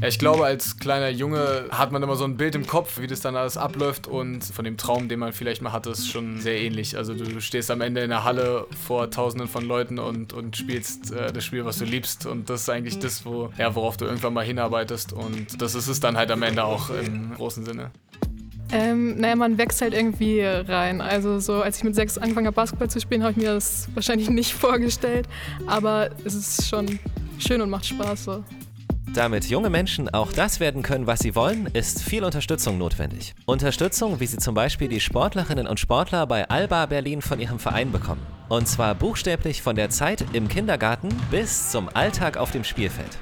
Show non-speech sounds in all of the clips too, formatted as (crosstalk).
Ja, ich glaube, als kleiner Junge hat man immer so ein Bild im Kopf, wie das dann alles abläuft und von dem Traum, den man vielleicht mal hatte, ist schon sehr ähnlich. Also du stehst am Ende in der Halle vor tausenden von Leuten und, und spielst äh, das Spiel, was du liebst und das ist eigentlich das, wo, ja, worauf du irgendwann mal hinarbeitest und das ist es dann halt am Ende auch im großen Sinne. Ähm, naja, man wächst halt irgendwie rein. Also so, als ich mit sechs angefangen habe, Basketball zu spielen, habe ich mir das wahrscheinlich (laughs) nicht vorgestellt. Aber es ist schon schön und macht Spaß so. Damit junge Menschen auch das werden können, was sie wollen, ist viel Unterstützung notwendig. Unterstützung, wie sie zum Beispiel die Sportlerinnen und Sportler bei Alba Berlin von ihrem Verein bekommen. Und zwar buchstäblich von der Zeit im Kindergarten bis zum Alltag auf dem Spielfeld.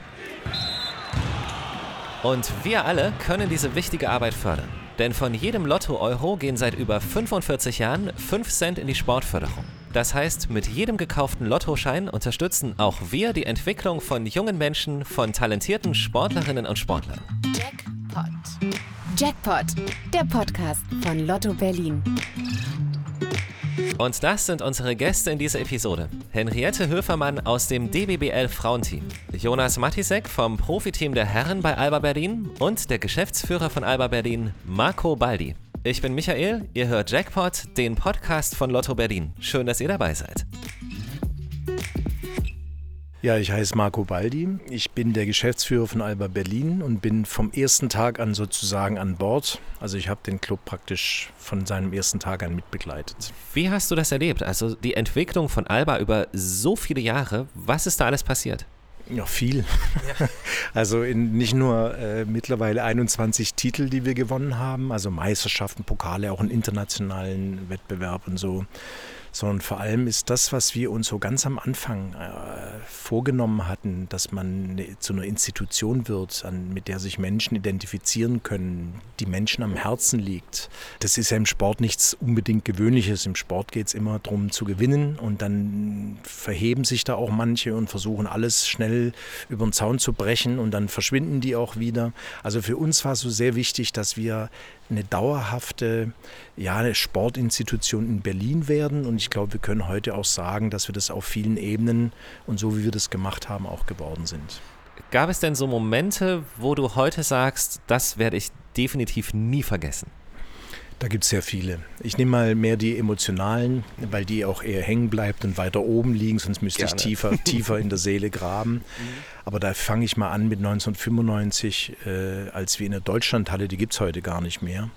Und wir alle können diese wichtige Arbeit fördern. Denn von jedem Lotto-Euro gehen seit über 45 Jahren 5 Cent in die Sportförderung. Das heißt, mit jedem gekauften Lottoschein unterstützen auch wir die Entwicklung von jungen Menschen, von talentierten Sportlerinnen und Sportlern. Jackpot. Jackpot, der Podcast von Lotto Berlin. Und das sind unsere Gäste in dieser Episode. Henriette Höfermann aus dem DBBL Frauenteam, Jonas Matisek vom Profiteam der Herren bei Alba Berlin und der Geschäftsführer von Alba Berlin, Marco Baldi. Ich bin Michael, ihr hört Jackpot, den Podcast von Lotto Berlin. Schön, dass ihr dabei seid. Ja, ich heiße Marco Baldi. Ich bin der Geschäftsführer von Alba Berlin und bin vom ersten Tag an sozusagen an Bord. Also ich habe den Club praktisch von seinem ersten Tag an mitbegleitet. Wie hast du das erlebt? Also die Entwicklung von Alba über so viele Jahre. Was ist da alles passiert? Ja, viel. Ja. (laughs) Also in nicht nur äh, mittlerweile 21 Titel, die wir gewonnen haben, also Meisterschaften, Pokale, auch in internationalen Wettbewerb und so, sondern vor allem ist das, was wir uns so ganz am Anfang äh, vorgenommen hatten, dass man ne, zu einer Institution wird, an, mit der sich Menschen identifizieren können, die Menschen am Herzen liegt. Das ist ja im Sport nichts unbedingt Gewöhnliches. Im Sport geht es immer darum zu gewinnen und dann verheben sich da auch manche und versuchen alles schnell über den Zaun zu brechen und dann verschwinden die auch wieder. Also für uns war es so sehr wichtig, dass wir eine dauerhafte ja, eine Sportinstitution in Berlin werden. Und ich glaube, wir können heute auch sagen, dass wir das auf vielen Ebenen und so wie wir das gemacht haben, auch geworden sind. Gab es denn so Momente, wo du heute sagst, das werde ich definitiv nie vergessen? Da gibt es sehr viele. Ich nehme mal mehr die emotionalen, weil die auch eher hängen bleibt und weiter oben liegen, sonst müsste Gerne. ich tiefer, (laughs) tiefer in der Seele graben. Aber da fange ich mal an mit 1995, äh, als wir in der Deutschlandhalle, die gibt es heute gar nicht mehr,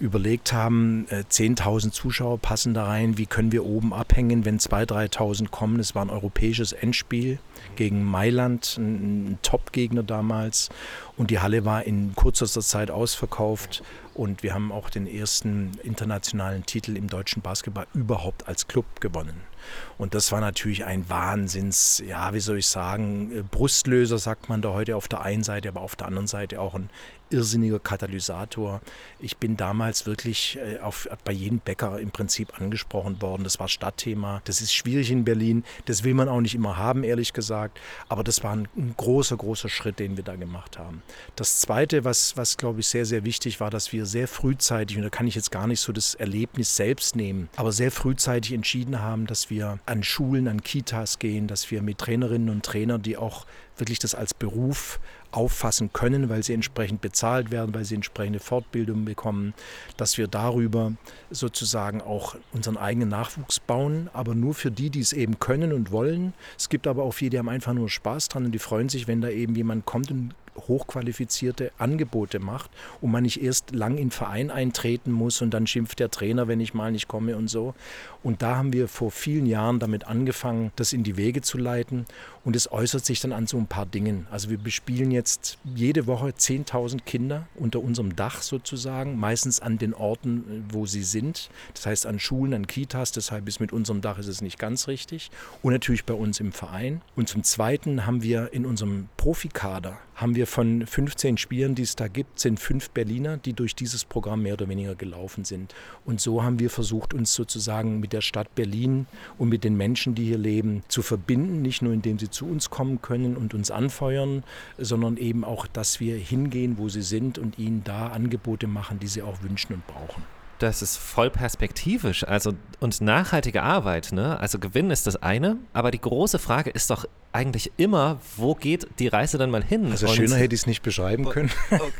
überlegt haben, 10.000 äh, Zuschauer passen da rein, wie können wir oben abhängen, wenn 2.000, 3.000 kommen. Es war ein europäisches Endspiel gegen Mailand, ein, Top-Gegner damals. Und die Halle war in kürzester Zeit ausverkauft. Und wir haben auch den ersten internationalen Titel im deutschen Basketball überhaupt als Club gewonnen. Und das war natürlich ein Wahnsinns, ja, wie soll ich sagen, äh, Brustlöser, sagt man da heute auf der einen Seite, aber auf der anderen Seite auch ein irrsinniger Katalysator. Ich bin damals wirklich äh, auf, bei jedem Bäcker im Prinzip angesprochen worden. Das war Stadtthema. Das ist schwierig in Berlin. Das will man auch nicht immer haben, ehrlich gesagt. Aber das war ein, ein großer, großer Schritt, den wir da gemacht haben. Das Zweite, was, was glaube ich sehr, sehr wichtig war, dass wir sehr frühzeitig, und da kann ich jetzt gar nicht so das Erlebnis selbst nehmen, aber sehr frühzeitig entschieden haben, dass wir an Schulen, an Kitas gehen, dass wir mit Trainerinnen und Trainern, die auch wirklich das als Beruf auffassen können, weil sie entsprechend bezahlt werden, weil sie entsprechende Fortbildung bekommen, dass wir darüber sozusagen auch unseren eigenen Nachwuchs bauen, aber nur für die, die es eben können und wollen. Es gibt aber auch viele, die haben einfach nur Spaß dran und die freuen sich, wenn da eben jemand kommt und hochqualifizierte Angebote macht und man nicht erst lang in Verein eintreten muss und dann schimpft der Trainer, wenn ich mal nicht komme und so. Und da haben wir vor vielen Jahren damit angefangen, das in die Wege zu leiten und es äußert sich dann an so ein paar Dingen. Also wir bespielen jetzt jede Woche 10.000 Kinder unter unserem Dach sozusagen, meistens an den Orten, wo sie sind. Das heißt an Schulen, an Kitas, deshalb ist mit unserem Dach ist es nicht ganz richtig. Und natürlich bei uns im Verein. Und zum Zweiten haben wir in unserem Profikader haben wir von 15 Spielern, die es da gibt, sind fünf Berliner, die durch dieses Programm mehr oder weniger gelaufen sind. Und so haben wir versucht, uns sozusagen mit der Stadt Berlin und mit den Menschen, die hier leben, zu verbinden. Nicht nur, indem sie zu uns kommen können und uns anfeuern, sondern eben auch, dass wir hingehen, wo sie sind und ihnen da Angebote machen, die sie auch wünschen und brauchen. Das ist voll perspektivisch. Also und nachhaltige Arbeit, ne? Also Gewinn ist das eine, aber die große Frage ist doch eigentlich immer, wo geht die Reise dann mal hin? Also und schöner hätte ich es nicht beschreiben können.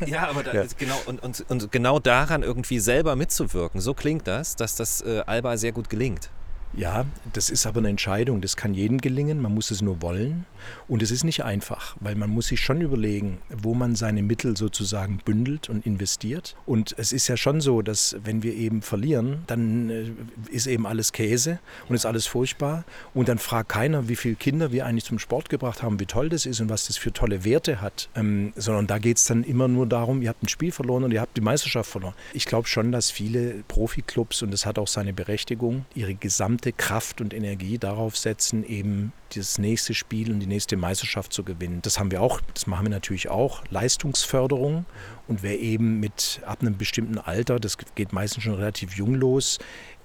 ja, aber ja. genau und, und, und genau daran irgendwie selber mitzuwirken. So klingt das, dass das äh, Alba sehr gut gelingt. Ja, das ist aber eine Entscheidung. Das kann jedem gelingen. Man muss es nur wollen. Und es ist nicht einfach, weil man muss sich schon überlegen, wo man seine Mittel sozusagen bündelt und investiert. Und es ist ja schon so, dass wenn wir eben verlieren, dann äh, ist eben alles Käse und ist alles furchtbar. Und dann fragt keiner, wie viele Kinder wir eigentlich zum Sport gebracht haben, wie toll das ist und was das für tolle Werte hat. Ähm, sondern da geht es dann immer nur darum, ihr habt ein Spiel verloren und ihr habt die Meisterschaft verloren. Ich glaube schon, dass viele Profiklubs, und das hat auch seine Berechtigung, ihre gesamte Kraft und Energie darauf setzen, eben das nächste Spiel und die nächste Meisterschaft zu gewinnen. Das haben wir auch, das machen wir natürlich auch, Leistungsförderung. Und wer eben mit ab einem bestimmten Alter, das geht meistens schon relativ jung los,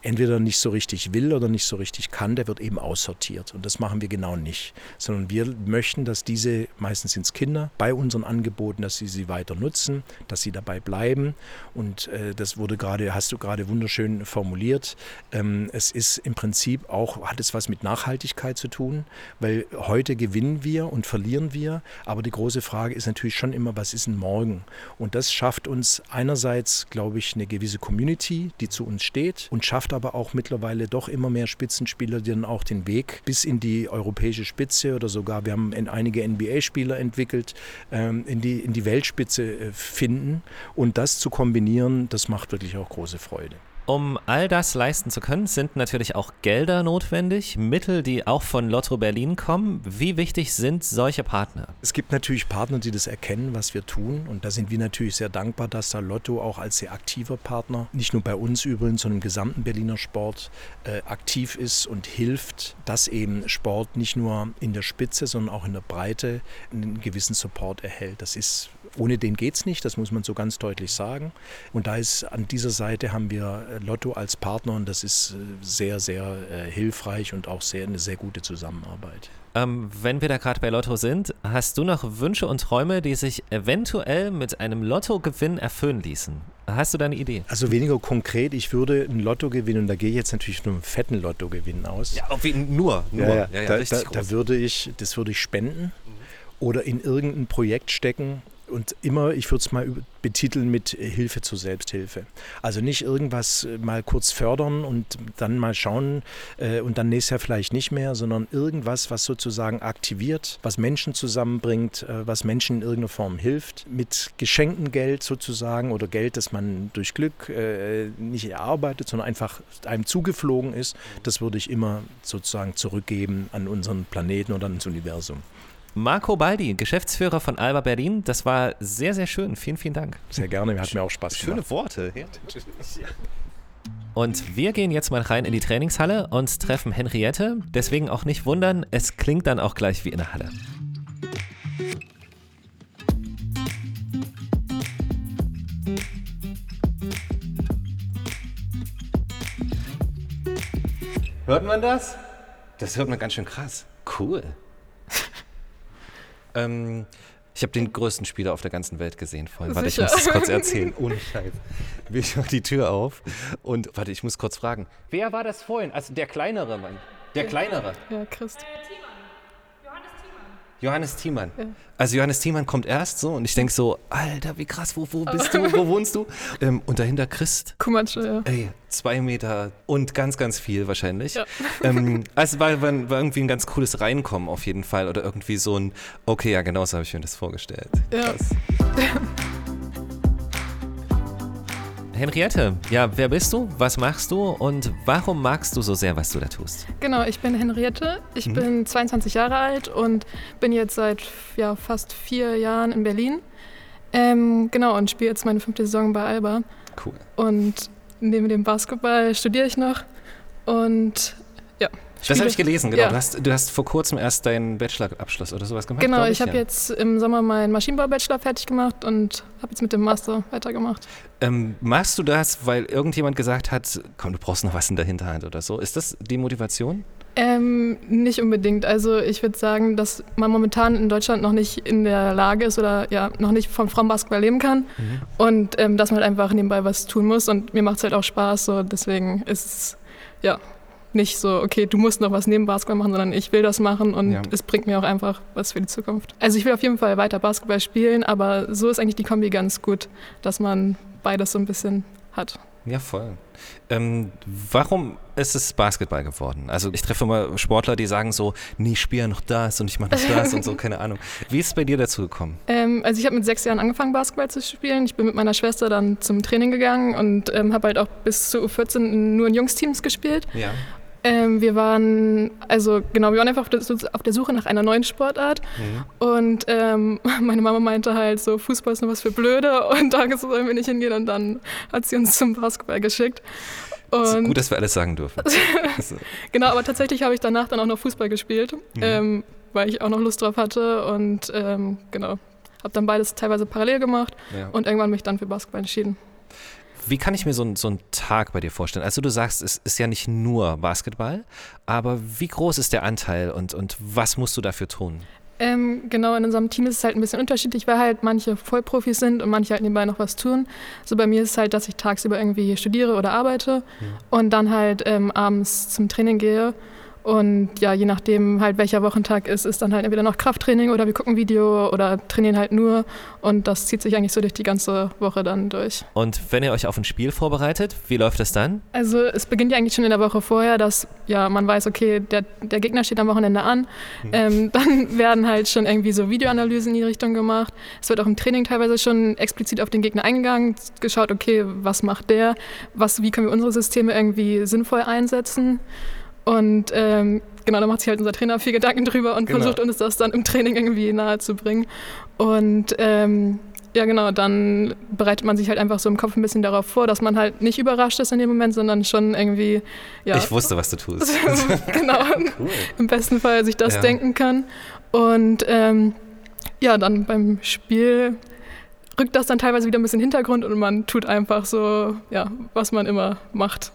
entweder nicht so richtig will oder nicht so richtig kann, der wird eben aussortiert. Und das machen wir genau nicht. Sondern wir möchten, dass diese, meistens sind es Kinder, bei unseren Angeboten, dass sie sie weiter nutzen, dass sie dabei bleiben. Und äh, das wurde gerade, hast du gerade wunderschön formuliert. Ähm, es ist im Prinzip auch, hat es was mit Nachhaltigkeit zu tun, weil heute gewinnen wir und verlieren wir. Aber die große Frage ist natürlich schon immer, was ist denn morgen? Und das schafft uns einerseits, glaube ich, eine gewisse Community, die zu uns steht und schafft aber auch mittlerweile doch immer mehr Spitzenspieler, die dann auch den Weg bis in die europäische Spitze oder sogar, wir haben einige NBA-Spieler entwickelt, ähm, in, die, in die Weltspitze äh, finden. Und das zu kombinieren, das macht wirklich auch große Freude. Um all das leisten zu können, sind natürlich auch Gelder notwendig, Mittel, die auch von Lotto Berlin kommen. Wie wichtig sind solche Partner? Es gibt natürlich Partner, die das erkennen, was wir tun. Und da sind wir natürlich sehr dankbar, dass da Lotto auch als sehr aktiver Partner, nicht nur bei uns übrigens, sondern im gesamten Berliner Sport äh, aktiv ist und hilft, dass eben Sport nicht nur in der Spitze, sondern auch in der Breite einen gewissen Support erhält. Das ist, ohne den geht es nicht, das muss man so ganz deutlich sagen. Und da ist an dieser Seite haben wir äh, Lotto als Partner und das ist äh, sehr, sehr äh, hilfreich und auch sehr, eine sehr gute Zusammenarbeit. Ähm, wenn wir da gerade bei Lotto sind, hast du noch Wünsche und Träume, die sich eventuell mit einem Lottogewinn erfüllen ließen? Hast du da eine Idee? Also weniger konkret, ich würde ein Lotto gewinnen und da gehe ich jetzt natürlich nur einen fetten Lottogewinn aus. Ja, wie, nur, nur. Ja, ja. Ja, da, da, da, würde ich, das würde ich spenden mhm. oder in irgendein Projekt stecken, und immer, ich würde es mal betiteln mit Hilfe zur Selbsthilfe. Also nicht irgendwas äh, mal kurz fördern und dann mal schauen äh, und dann nächstes Jahr vielleicht nicht mehr, sondern irgendwas, was sozusagen aktiviert, was Menschen zusammenbringt, äh, was Menschen in irgendeiner Form hilft, mit geschenktem Geld sozusagen oder Geld, das man durch Glück äh, nicht erarbeitet, sondern einfach einem zugeflogen ist, das würde ich immer sozusagen zurückgeben an unseren Planeten oder ans Universum. Marco Baldi, Geschäftsführer von Alba Berlin. Das war sehr, sehr schön. Vielen, vielen Dank. Sehr gerne, hat mir auch Spaß Schöne gemacht. Schöne Worte. Und wir gehen jetzt mal rein in die Trainingshalle und treffen Henriette. Deswegen auch nicht wundern, es klingt dann auch gleich wie in der Halle. Hört man das? Das hört man ganz schön krass. Cool. Ähm, ich habe den größten Spieler auf der ganzen Welt gesehen vorhin. Warte, ich muss das kurz erzählen. (laughs) Ohne Scheiß. Ich mache die Tür auf und warte, ich muss kurz fragen. Wer war das vorhin? Also der kleinere Mann. Der kleinere. Ja, Christ. Johannes Thiemann. Ja. Also Johannes Thiemann kommt erst so und ich denke so, Alter, wie krass, wo, wo bist du, wo wohnst du? Ähm, und dahinter Christ. Kumatsche, ja. Ey, zwei Meter und ganz, ganz viel wahrscheinlich. Ja. (laughs) Ähm, also war, war, war, irgendwie ein ganz cooles Reinkommen auf jeden Fall oder irgendwie so ein, okay, ja genau so habe ich mir das vorgestellt. Ja. Krass. (laughs) Henriette, ja, wer bist du? Was machst du? Und warum magst du so sehr, was du da tust? Genau, ich bin Henriette. Ich mhm. bin 22 Jahre alt und bin jetzt seit ja, fast vier Jahren in Berlin. Ähm, genau, und spiele jetzt meine fünfte Saison bei Alba. Cool. Und neben dem Basketball studiere ich noch. Und ja, das habe ich gelesen, genau. Ja. Du, hast, du hast vor kurzem erst deinen Bachelorabschluss oder sowas gemacht. Genau, ich, ich habe ja. jetzt im Sommer meinen Maschinenbau-Bachelor fertig gemacht und habe jetzt mit dem Master weitergemacht. Ähm, machst du das, weil irgendjemand gesagt hat, komm, du brauchst noch was in der Hinterhand oder so? Ist das die Motivation? Ähm, nicht unbedingt. Also ich würde sagen, dass man momentan in Deutschland noch nicht in der Lage ist oder ja noch nicht vom Frauenbasketball leben kann mhm. und ähm, dass man halt einfach nebenbei was tun muss und mir macht es halt auch Spaß. So deswegen ist es ja nicht so, okay, du musst noch was neben Basketball machen, sondern ich will das machen und ja. es bringt mir auch einfach was für die Zukunft. Also ich will auf jeden Fall weiter Basketball spielen, aber so ist eigentlich die Kombi ganz gut, dass man beides so ein bisschen hat. Ja, voll. Ähm, warum ist es Basketball geworden? Also ich treffe immer Sportler, die sagen so, nee, ich spiele noch das und ich mache noch das und so, (laughs) keine Ahnung. Wie ist es bei dir dazu gekommen? Ähm, also ich habe mit sechs Jahren angefangen, Basketball zu spielen. Ich bin mit meiner Schwester dann zum Training gegangen und ähm, habe halt auch bis zu U14 nur in Jungsteams gespielt. Ja. Ähm, wir waren, also genau, wir waren einfach auf der, Suche nach einer neuen Sportart. Mhm. Und ähm, (laughs) meine Mama meinte halt so, Fußball ist nur was für Blöde (laughs) und da sollen wir nicht hingehen. Und dann hat sie uns zum Basketball geschickt. Und gut, dass wir alles sagen dürfen. (laughs) genau, aber tatsächlich habe ich danach dann auch noch Fußball gespielt, mhm. ähm, weil ich auch noch Lust drauf hatte. Und ähm, genau, habe dann beides teilweise parallel gemacht ja. und irgendwann mich dann für Basketball entschieden. Wie kann ich mir so, so einen Tag bei dir vorstellen? Also du sagst, es ist ja nicht nur Basketball, aber wie groß ist der Anteil und, und was musst du dafür tun? Ähm, genau, in unserem Team ist es halt ein bisschen unterschiedlich, weil halt manche Vollprofis sind und manche halt nebenbei noch was tun. So bei mir ist es halt, dass ich tagsüber irgendwie studiere oder arbeite mhm. und dann halt ähm, abends zum Training gehe und ja, je nachdem halt welcher Wochentag ist, ist dann halt entweder noch Krafttraining oder wir gucken Video oder trainieren halt nur. Und das zieht sich eigentlich so durch die ganze Woche dann durch. Und wenn ihr euch auf ein Spiel vorbereitet, wie läuft das dann? Also es beginnt ja eigentlich schon in der Woche vorher, dass ja man weiß, okay, der, der Gegner steht am Wochenende an. Hm. Ähm, (laughs) dann werden halt schon irgendwie so Videoanalysen in die Richtung gemacht. Es wird auch im Training teilweise schon explizit auf den Gegner eingegangen, geschaut, okay, was macht der, was, wie können wir unsere Systeme irgendwie sinnvoll einsetzen. Und ähm, genau, da macht sich halt unser Trainer viel Gedanken drüber und genau. versucht uns das dann im Training irgendwie nahe zu bringen. Und ähm, ja, genau, dann bereitet man sich halt einfach so im Kopf ein bisschen darauf vor, dass man halt nicht überrascht ist in dem Moment, sondern schon irgendwie, ja. Ich wusste, was du tust. (laughs) genau, (laughs) cool. im besten Fall sich das ja. denken kann. Und ähm, ja, dann beim Spiel rückt das dann teilweise wieder ein bisschen Hintergrund und man tut einfach so, ja, was man immer macht.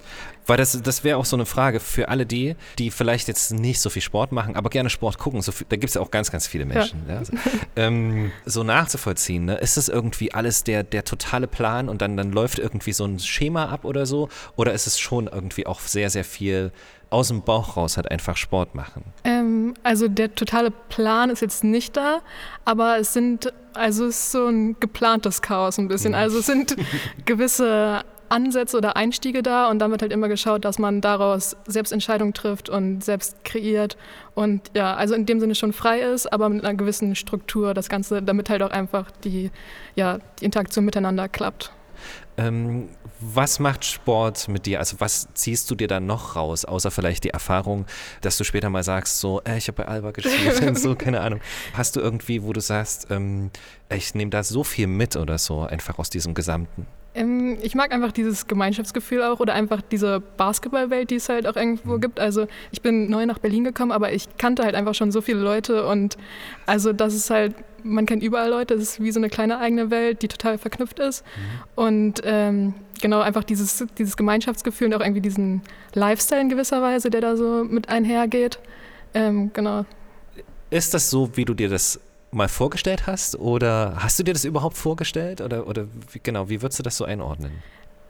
Weil das, das wäre auch so eine Frage für alle die, die vielleicht jetzt nicht so viel Sport machen, aber gerne Sport gucken. So viel, da gibt es ja auch ganz, ganz viele Menschen. Ja. Ja, (laughs) also, ähm, so nachzuvollziehen, ne? ist das irgendwie alles der, der totale Plan und dann, dann läuft irgendwie so ein Schema ab oder so? Oder ist es schon irgendwie auch sehr, sehr viel aus dem Bauch raus halt einfach Sport machen? Ähm, also der totale Plan ist jetzt nicht da, aber es sind, also es ist so ein geplantes Chaos ein bisschen. Mhm. Also es sind (laughs) gewisse Ansätze oder Einstiege da und dann wird halt immer geschaut, dass man daraus selbst Entscheidungen trifft und selbst kreiert und ja, also in dem Sinne schon frei ist, aber mit einer gewissen Struktur das Ganze, damit halt auch einfach die, ja, die Interaktion miteinander klappt. Ähm, was macht Sport mit dir? Also was ziehst du dir dann noch raus, außer vielleicht die Erfahrung, dass du später mal sagst, so, äh, ich habe bei Alba gespielt und so, keine Ahnung. (laughs) Hast du irgendwie, wo du sagst, ähm, ich nehme da so viel mit oder so, einfach aus diesem Gesamten? Ähm, ich mag einfach dieses Gemeinschaftsgefühl auch oder einfach diese Basketballwelt, die es halt auch irgendwo mhm. gibt. Also ich bin neu nach Berlin gekommen, aber ich kannte halt einfach schon so viele Leute und also das ist halt, man kennt überall Leute, das ist wie so eine kleine eigene Welt, die total verknüpft ist. Mhm. Und ähm, genau einfach dieses, dieses Gemeinschaftsgefühl und auch irgendwie diesen Lifestyle in gewisser Weise, der da so mit einhergeht. Ähm, genau. Ist das so, wie du dir das mal vorgestellt hast? Oder hast du dir das überhaupt vorgestellt? Oder, oder wie, genau, wie würdest du das so einordnen?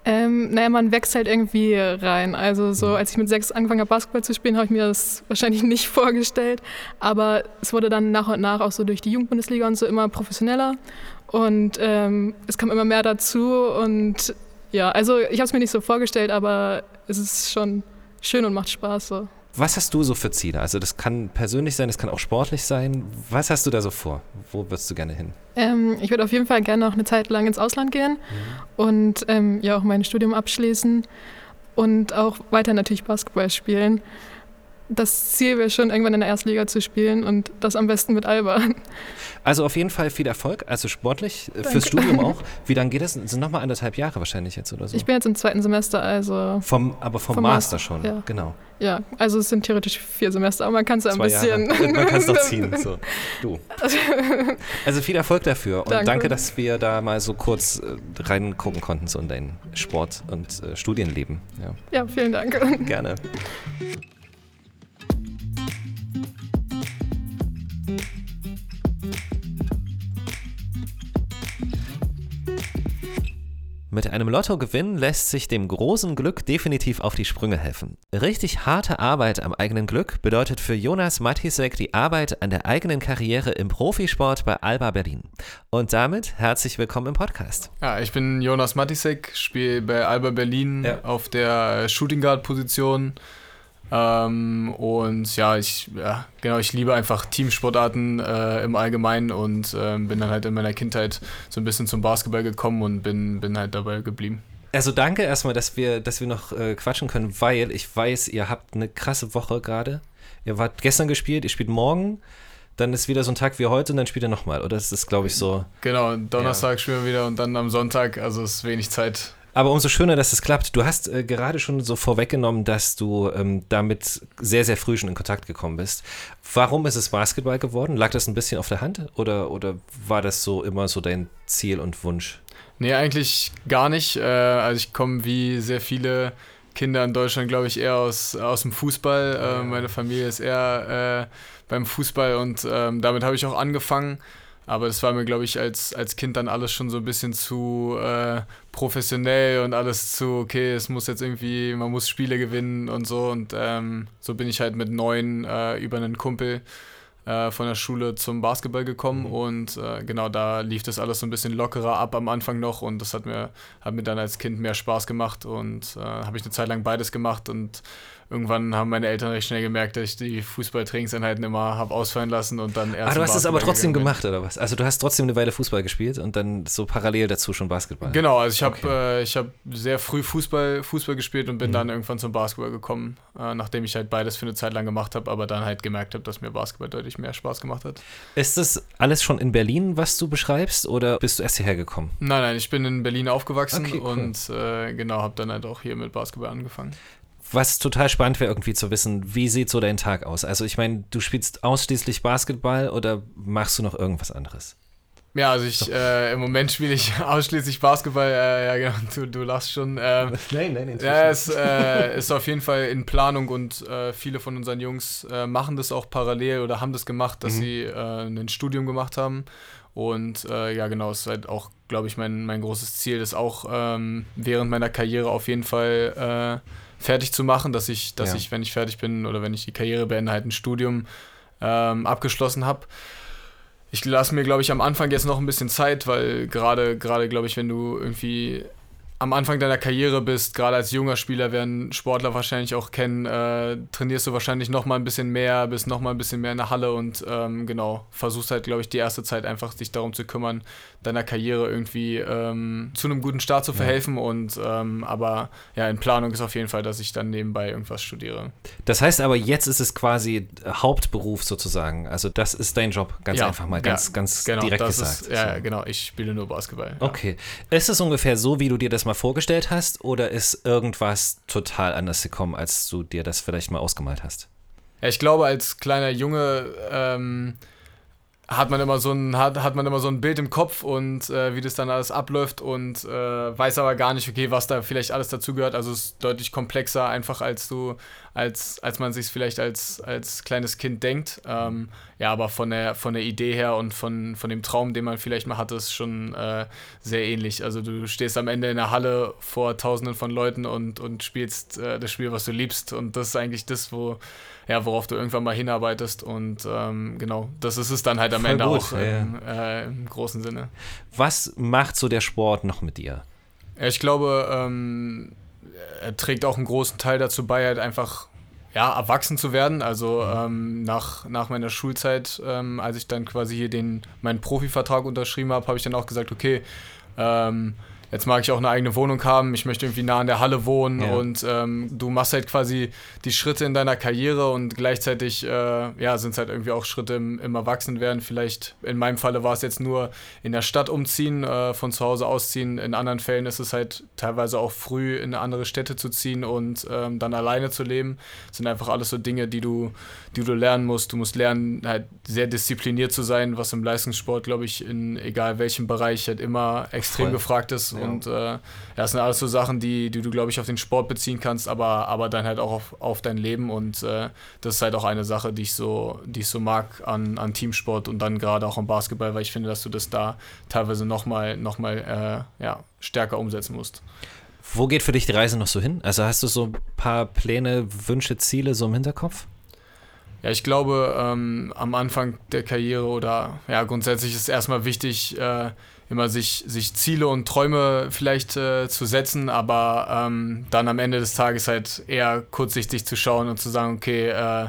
Ähm, naja, man wächst halt irgendwie rein. Also so, mhm. als ich mit sechs angefangen habe, Basketball zu spielen, habe ich mir das (laughs) wahrscheinlich nicht vorgestellt. Aber es wurde dann nach und nach auch so durch die Jugendbundesliga und so immer professioneller. Und ähm, es kam immer mehr dazu. Und ja, also ich habe es mir nicht so vorgestellt, aber es ist schon schön und macht Spaß. So. Was hast du so für Ziele? Also das kann persönlich sein, das kann auch sportlich sein. Was hast du da so vor? Wo würdest du gerne hin? Ähm, ich würde auf jeden Fall gerne noch eine Zeit lang ins Ausland gehen mhm. und ähm, ja auch mein Studium abschließen und auch weiter natürlich Basketball spielen das Ziel wäre schon, irgendwann in der Erstliga zu spielen und das am besten mit Alba. Also auf jeden Fall viel Erfolg, also sportlich, äh, Danke. fürs Studium auch. (laughs) Wie lange geht das? Sind nochmal anderthalb Jahre wahrscheinlich jetzt oder so? Ich bin jetzt im zweiten Semester, also. Vom, aber vom, vom Master, Master, schon, ja. genau. Ja, also es sind theoretisch vier Semester, aber man kann es ein bisschen. Jahre. Man kann es doch ziehen. (laughs) So. Du. (laughs) Also viel Erfolg dafür und danke. danke. dass wir da mal so kurz äh, reingucken konnten so in dein Sport- und äh, Studienleben. Ja. ja, vielen Dank. Gerne. Mit einem Lottogewinn lässt sich dem großen Glück definitiv auf die Sprünge helfen. Richtig harte Arbeit am eigenen Glück bedeutet für Jonas Matisek die Arbeit an der eigenen Karriere im Profisport bei Alba Berlin. Und damit herzlich willkommen im Podcast. Ja, ich bin Jonas Matisek, spiele bei Alba Berlin ja. auf der Shooting Guard Position. Ähm, und ja, ich, ja, genau, ich liebe einfach Teamsportarten äh, im Allgemeinen und äh, bin dann halt in meiner Kindheit so ein bisschen zum Basketball gekommen und bin, bin halt dabei geblieben. Also danke erstmal, dass wir, dass wir noch äh, quatschen können, weil ich weiß, ihr habt eine krasse Woche gerade. Ihr wart gestern gespielt, ihr spielt morgen dann ist wieder so ein Tag wie heute und dann spielt er nochmal. Oder ist das, glaube ich, so. Genau, Donnerstag ja. spielen wir wieder und dann am Sonntag, also ist wenig Zeit. Aber umso schöner, dass es klappt. Du hast äh, gerade schon so vorweggenommen, dass du ähm, damit sehr, sehr früh schon in Kontakt gekommen bist. Warum ist es Basketball geworden? Lag das ein bisschen auf der Hand oder, oder war das so immer so dein Ziel und Wunsch? Nee, eigentlich gar nicht. Äh, also ich komme wie sehr viele Kinder in Deutschland, glaube ich, eher aus, aus dem Fußball. Äh, meine Familie ist eher äh, beim Fußball und ähm, damit habe ich auch angefangen. Aber das war mir, glaube ich, als, als Kind dann alles schon so ein bisschen zu äh, professionell und alles zu, okay, es muss jetzt irgendwie, man muss Spiele gewinnen und so. Und ähm, so bin ich halt mit neun äh, über einen Kumpel äh, von der Schule zum Basketball gekommen. Mhm. Und äh, genau da lief das alles so ein bisschen lockerer ab am Anfang noch. Und das hat mir, hat mir dann als Kind mehr Spaß gemacht. Und äh, habe ich eine Zeit lang beides gemacht und irgendwann haben meine Eltern recht schnell gemerkt, dass ich die Fußballtrainingseinheiten immer habe ausfallen lassen und dann erst. Ah, du hast es aber trotzdem gemacht, oder was? Also du hast trotzdem eine Weile Fußball gespielt und dann so parallel dazu schon Basketball. Genau, also ich habe okay. äh, hab sehr früh Fußball, Fußball gespielt und bin mhm. dann irgendwann zum Basketball gekommen, äh, nachdem ich halt beides für eine Zeit lang gemacht habe, aber dann halt gemerkt habe, dass mir Basketball deutlich mehr Spaß gemacht hat. Ist das alles schon in Berlin, was du beschreibst, oder bist du erst hierher gekommen? Nein, nein, ich bin in Berlin aufgewachsen okay, cool. und äh, genau, habe dann halt auch hier mit Basketball angefangen was total spannend wäre, irgendwie zu wissen, wie sieht so dein Tag aus? Also ich meine, du spielst ausschließlich Basketball oder machst du noch irgendwas anderes? Ja, also ich, äh, im Moment spiele ich (laughs) ausschließlich Basketball. Äh, ja, genau, du, du lachst schon. Ähm, (laughs) nein, nein, Ja, es äh, ist (laughs) auf jeden Fall in Planung und äh, viele von unseren Jungs äh, machen das auch parallel oder haben das gemacht, dass mhm. sie äh, ein Studium gemacht haben. Und ja, genau, es ist halt auch, glaube ich, mein, mein großes Ziel, das auch ähm, während meiner Karriere auf jeden Fall fertig zu machen, dass ich, dass ja. ich, wenn ich fertig bin oder wenn ich die Karriere beende, halt ein Studium ähm, abgeschlossen habe. Ich lasse mir, glaube ich, am Anfang jetzt noch ein bisschen Zeit, weil gerade, gerade, glaube ich, wenn du irgendwie am Anfang deiner Karriere bist, gerade als junger Spieler, werden Sportler wahrscheinlich auch kennen, äh, trainierst du wahrscheinlich noch mal ein bisschen mehr, bist noch mal ein bisschen mehr in der Halle und ähm, genau, versuchst halt, glaube ich, die erste Zeit einfach dich darum zu kümmern, deiner Karriere irgendwie ähm, zu einem guten Start zu verhelfen ja. und ähm, aber ja, in Planung ist auf jeden Fall, dass ich dann nebenbei irgendwas studiere. Das heißt aber, jetzt ist es quasi Hauptberuf sozusagen, also das ist dein Job, ganz ja, einfach mal, ganz, ja, ganz genau, direkt gesagt. Ist, ja, so. genau, ich spiele nur Basketball. Okay, ist es ungefähr so, wie du dir das mal mal vorgestellt hast oder ist irgendwas total anders gekommen, als du dir das vielleicht mal ausgemalt hast? Ja, ich glaube, als kleiner Junge ähm, hat man immer so ein hat, hat man immer so ein Bild im Kopf und äh, wie das dann alles abläuft und äh, weiß aber gar nicht, okay, was da vielleicht alles dazugehört. Also es ist deutlich komplexer einfach als du als als man sich vielleicht als als kleines Kind denkt. Ähm, ja, aber von der von der Idee her und von von dem Traum, den man vielleicht mal hatte, ist schon äh, sehr ähnlich. Also du stehst am Ende in der Halle vor Tausenden von Leuten und und spielst äh, das Spiel, was du liebst und das ist eigentlich das, wo ja, worauf du irgendwann mal hinarbeitest. Und ähm, genau, das ist es dann halt am Voll Ende gut, auch ja. im, äh, im, großen Sinne. Was macht so der Sport noch mit dir? Ich glaube, ähm, er trägt auch einen großen Teil dazu bei, halt einfach ja, erwachsen zu werden. Also ähm, nach, nach meiner Schulzeit, ähm, als ich dann quasi hier den, meinen Profivertrag unterschrieben habe, habe ich dann auch gesagt, okay, ähm, jetzt mag ich auch eine eigene Wohnung haben, ich möchte irgendwie nah an der Halle wohnen ja. und ähm, du machst halt quasi die Schritte in deiner Karriere und gleichzeitig äh, ja, sind es halt irgendwie auch Schritte im, im Erwachsenwerden. Vielleicht in meinem Falle war es jetzt nur in der Stadt umziehen, äh, von zu Hause ausziehen. In anderen Fällen ist es halt teilweise auch früh in andere Städte zu ziehen und ähm, dann alleine zu leben. Das sind einfach alles so Dinge, die du, die du lernen musst. Du musst lernen, halt sehr diszipliniert zu sein, was im Leistungssport, glaube ich, in egal welchem Bereich halt immer extrem Voll. gefragt ist. Ja. Ja. Und äh, das sind alles so Sachen, die, die du, glaube ich, auf den Sport beziehen kannst, aber, aber dann halt auch auf, auf dein Leben. Und äh, das ist halt auch eine Sache, die ich so, die ich so mag an, an Teamsport und dann gerade auch am Basketball, weil ich finde, dass du das da teilweise nochmal noch mal, äh, ja, stärker umsetzen musst. Wo geht für dich die Reise noch so hin? Also hast du so ein paar Pläne, Wünsche, Ziele so im Hinterkopf? Ja, ich glaube, ähm, am Anfang der Karriere oder ja, grundsätzlich ist es erstmal wichtig, äh, immer sich, sich Ziele und Träume vielleicht äh, zu setzen, aber ähm, dann am Ende des Tages halt eher kurzsichtig zu schauen und zu sagen, okay, äh,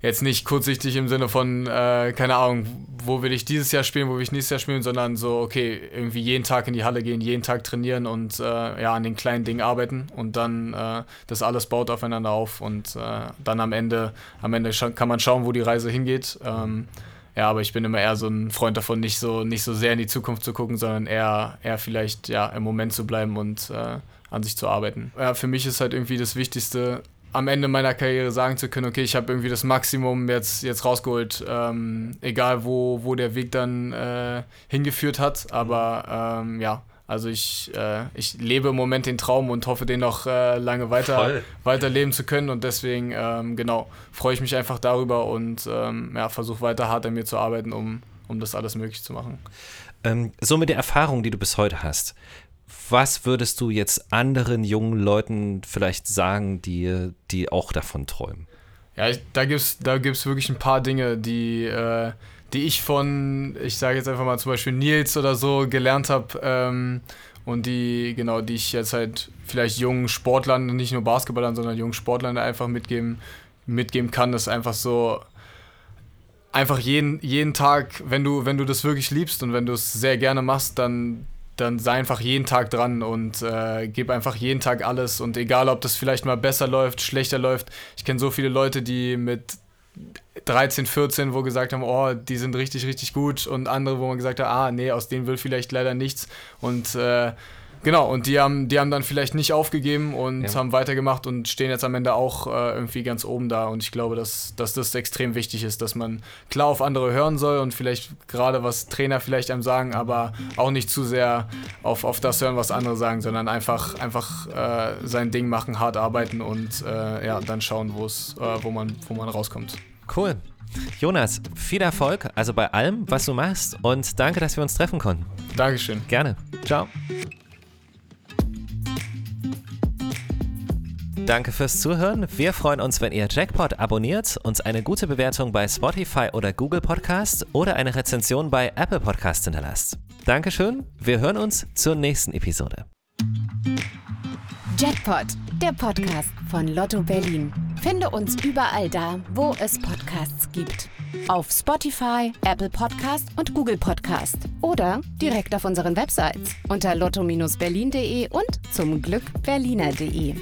jetzt nicht kurzsichtig im Sinne von, äh, keine Ahnung, wo will ich dieses Jahr spielen, wo will ich nächstes Jahr spielen, sondern so, okay, irgendwie jeden Tag in die Halle gehen, jeden Tag trainieren und äh, ja, an den kleinen Dingen arbeiten und dann äh, das alles baut aufeinander auf und äh, dann am Ende, am Ende kann man schauen, wo die Reise hingeht. Ähm, ja, aber ich bin immer eher so ein Freund davon, nicht so, nicht so sehr in die Zukunft zu gucken, sondern eher, eher vielleicht ja, im Moment zu bleiben und äh, an sich zu arbeiten. Ja, für mich ist halt irgendwie das Wichtigste, am Ende meiner Karriere sagen zu können, okay, ich habe irgendwie das Maximum jetzt, jetzt rausgeholt, ähm, egal wo, wo der Weg dann äh, hingeführt hat. Aber ähm, ja, also ich, äh, ich lebe im Moment den Traum und hoffe, den noch äh, lange weiter, weiterleben zu können. Und deswegen, ähm, genau, freue ich mich einfach darüber und ähm, ja, versuche weiter hart an mir zu arbeiten, um, um das alles möglich zu machen. Ähm, so mit der Erfahrung, die du bis heute hast, was würdest du jetzt anderen jungen Leuten vielleicht sagen, die, die auch davon träumen? Ja, ich, da gibt es da gibt's wirklich ein paar Dinge, die, äh, die ich von, ich sage jetzt einfach mal zum Beispiel Nils oder so gelernt habe ähm, und die, genau, die ich jetzt halt vielleicht jungen Sportlern, nicht nur Basketballern, sondern jungen Sportlern einfach mitgeben, mitgeben kann, ist einfach so, einfach jeden, jeden Tag, wenn du, wenn du das wirklich liebst und wenn du es sehr gerne machst, dann dann sei einfach jeden Tag dran und äh, gib einfach jeden Tag alles. Und egal, ob das vielleicht mal besser läuft, schlechter läuft. Ich kenne so viele Leute, die mit 13, 14, wo gesagt haben, oh, die sind richtig, richtig gut. Und andere, wo man gesagt hat, ah, nee, aus denen will vielleicht leider nichts. Und äh, Genau, und die haben, die haben dann vielleicht nicht aufgegeben und ja. haben weitergemacht und stehen jetzt am Ende auch äh, irgendwie ganz oben da. Und ich glaube, dass, dass das extrem wichtig ist, dass man klar auf andere hören soll und vielleicht gerade was Trainer vielleicht einem sagen, aber auch nicht zu sehr auf, auf das hören, was andere sagen, sondern einfach, einfach äh, sein Ding machen, hart arbeiten und äh, ja, dann schauen, äh, wo man, wo man rauskommt. Cool. Jonas, viel Erfolg, also bei allem, was du machst und danke, dass wir uns treffen konnten. Dankeschön. Gerne. Ciao. Danke fürs Zuhören. Wir freuen uns, wenn ihr Jackpot abonniert, uns eine gute Bewertung bei Spotify oder Google Podcast oder eine Rezension bei Apple Podcast hinterlasst. Dankeschön. Wir hören uns zur nächsten Episode. Jackpot, der Podcast von Lotto Berlin. Finde uns überall da, wo es Podcasts gibt. Auf Spotify, Apple Podcast und Google Podcast. Oder direkt auf unseren Websites unter lotto-berlin.de und zum Glück berliner.de.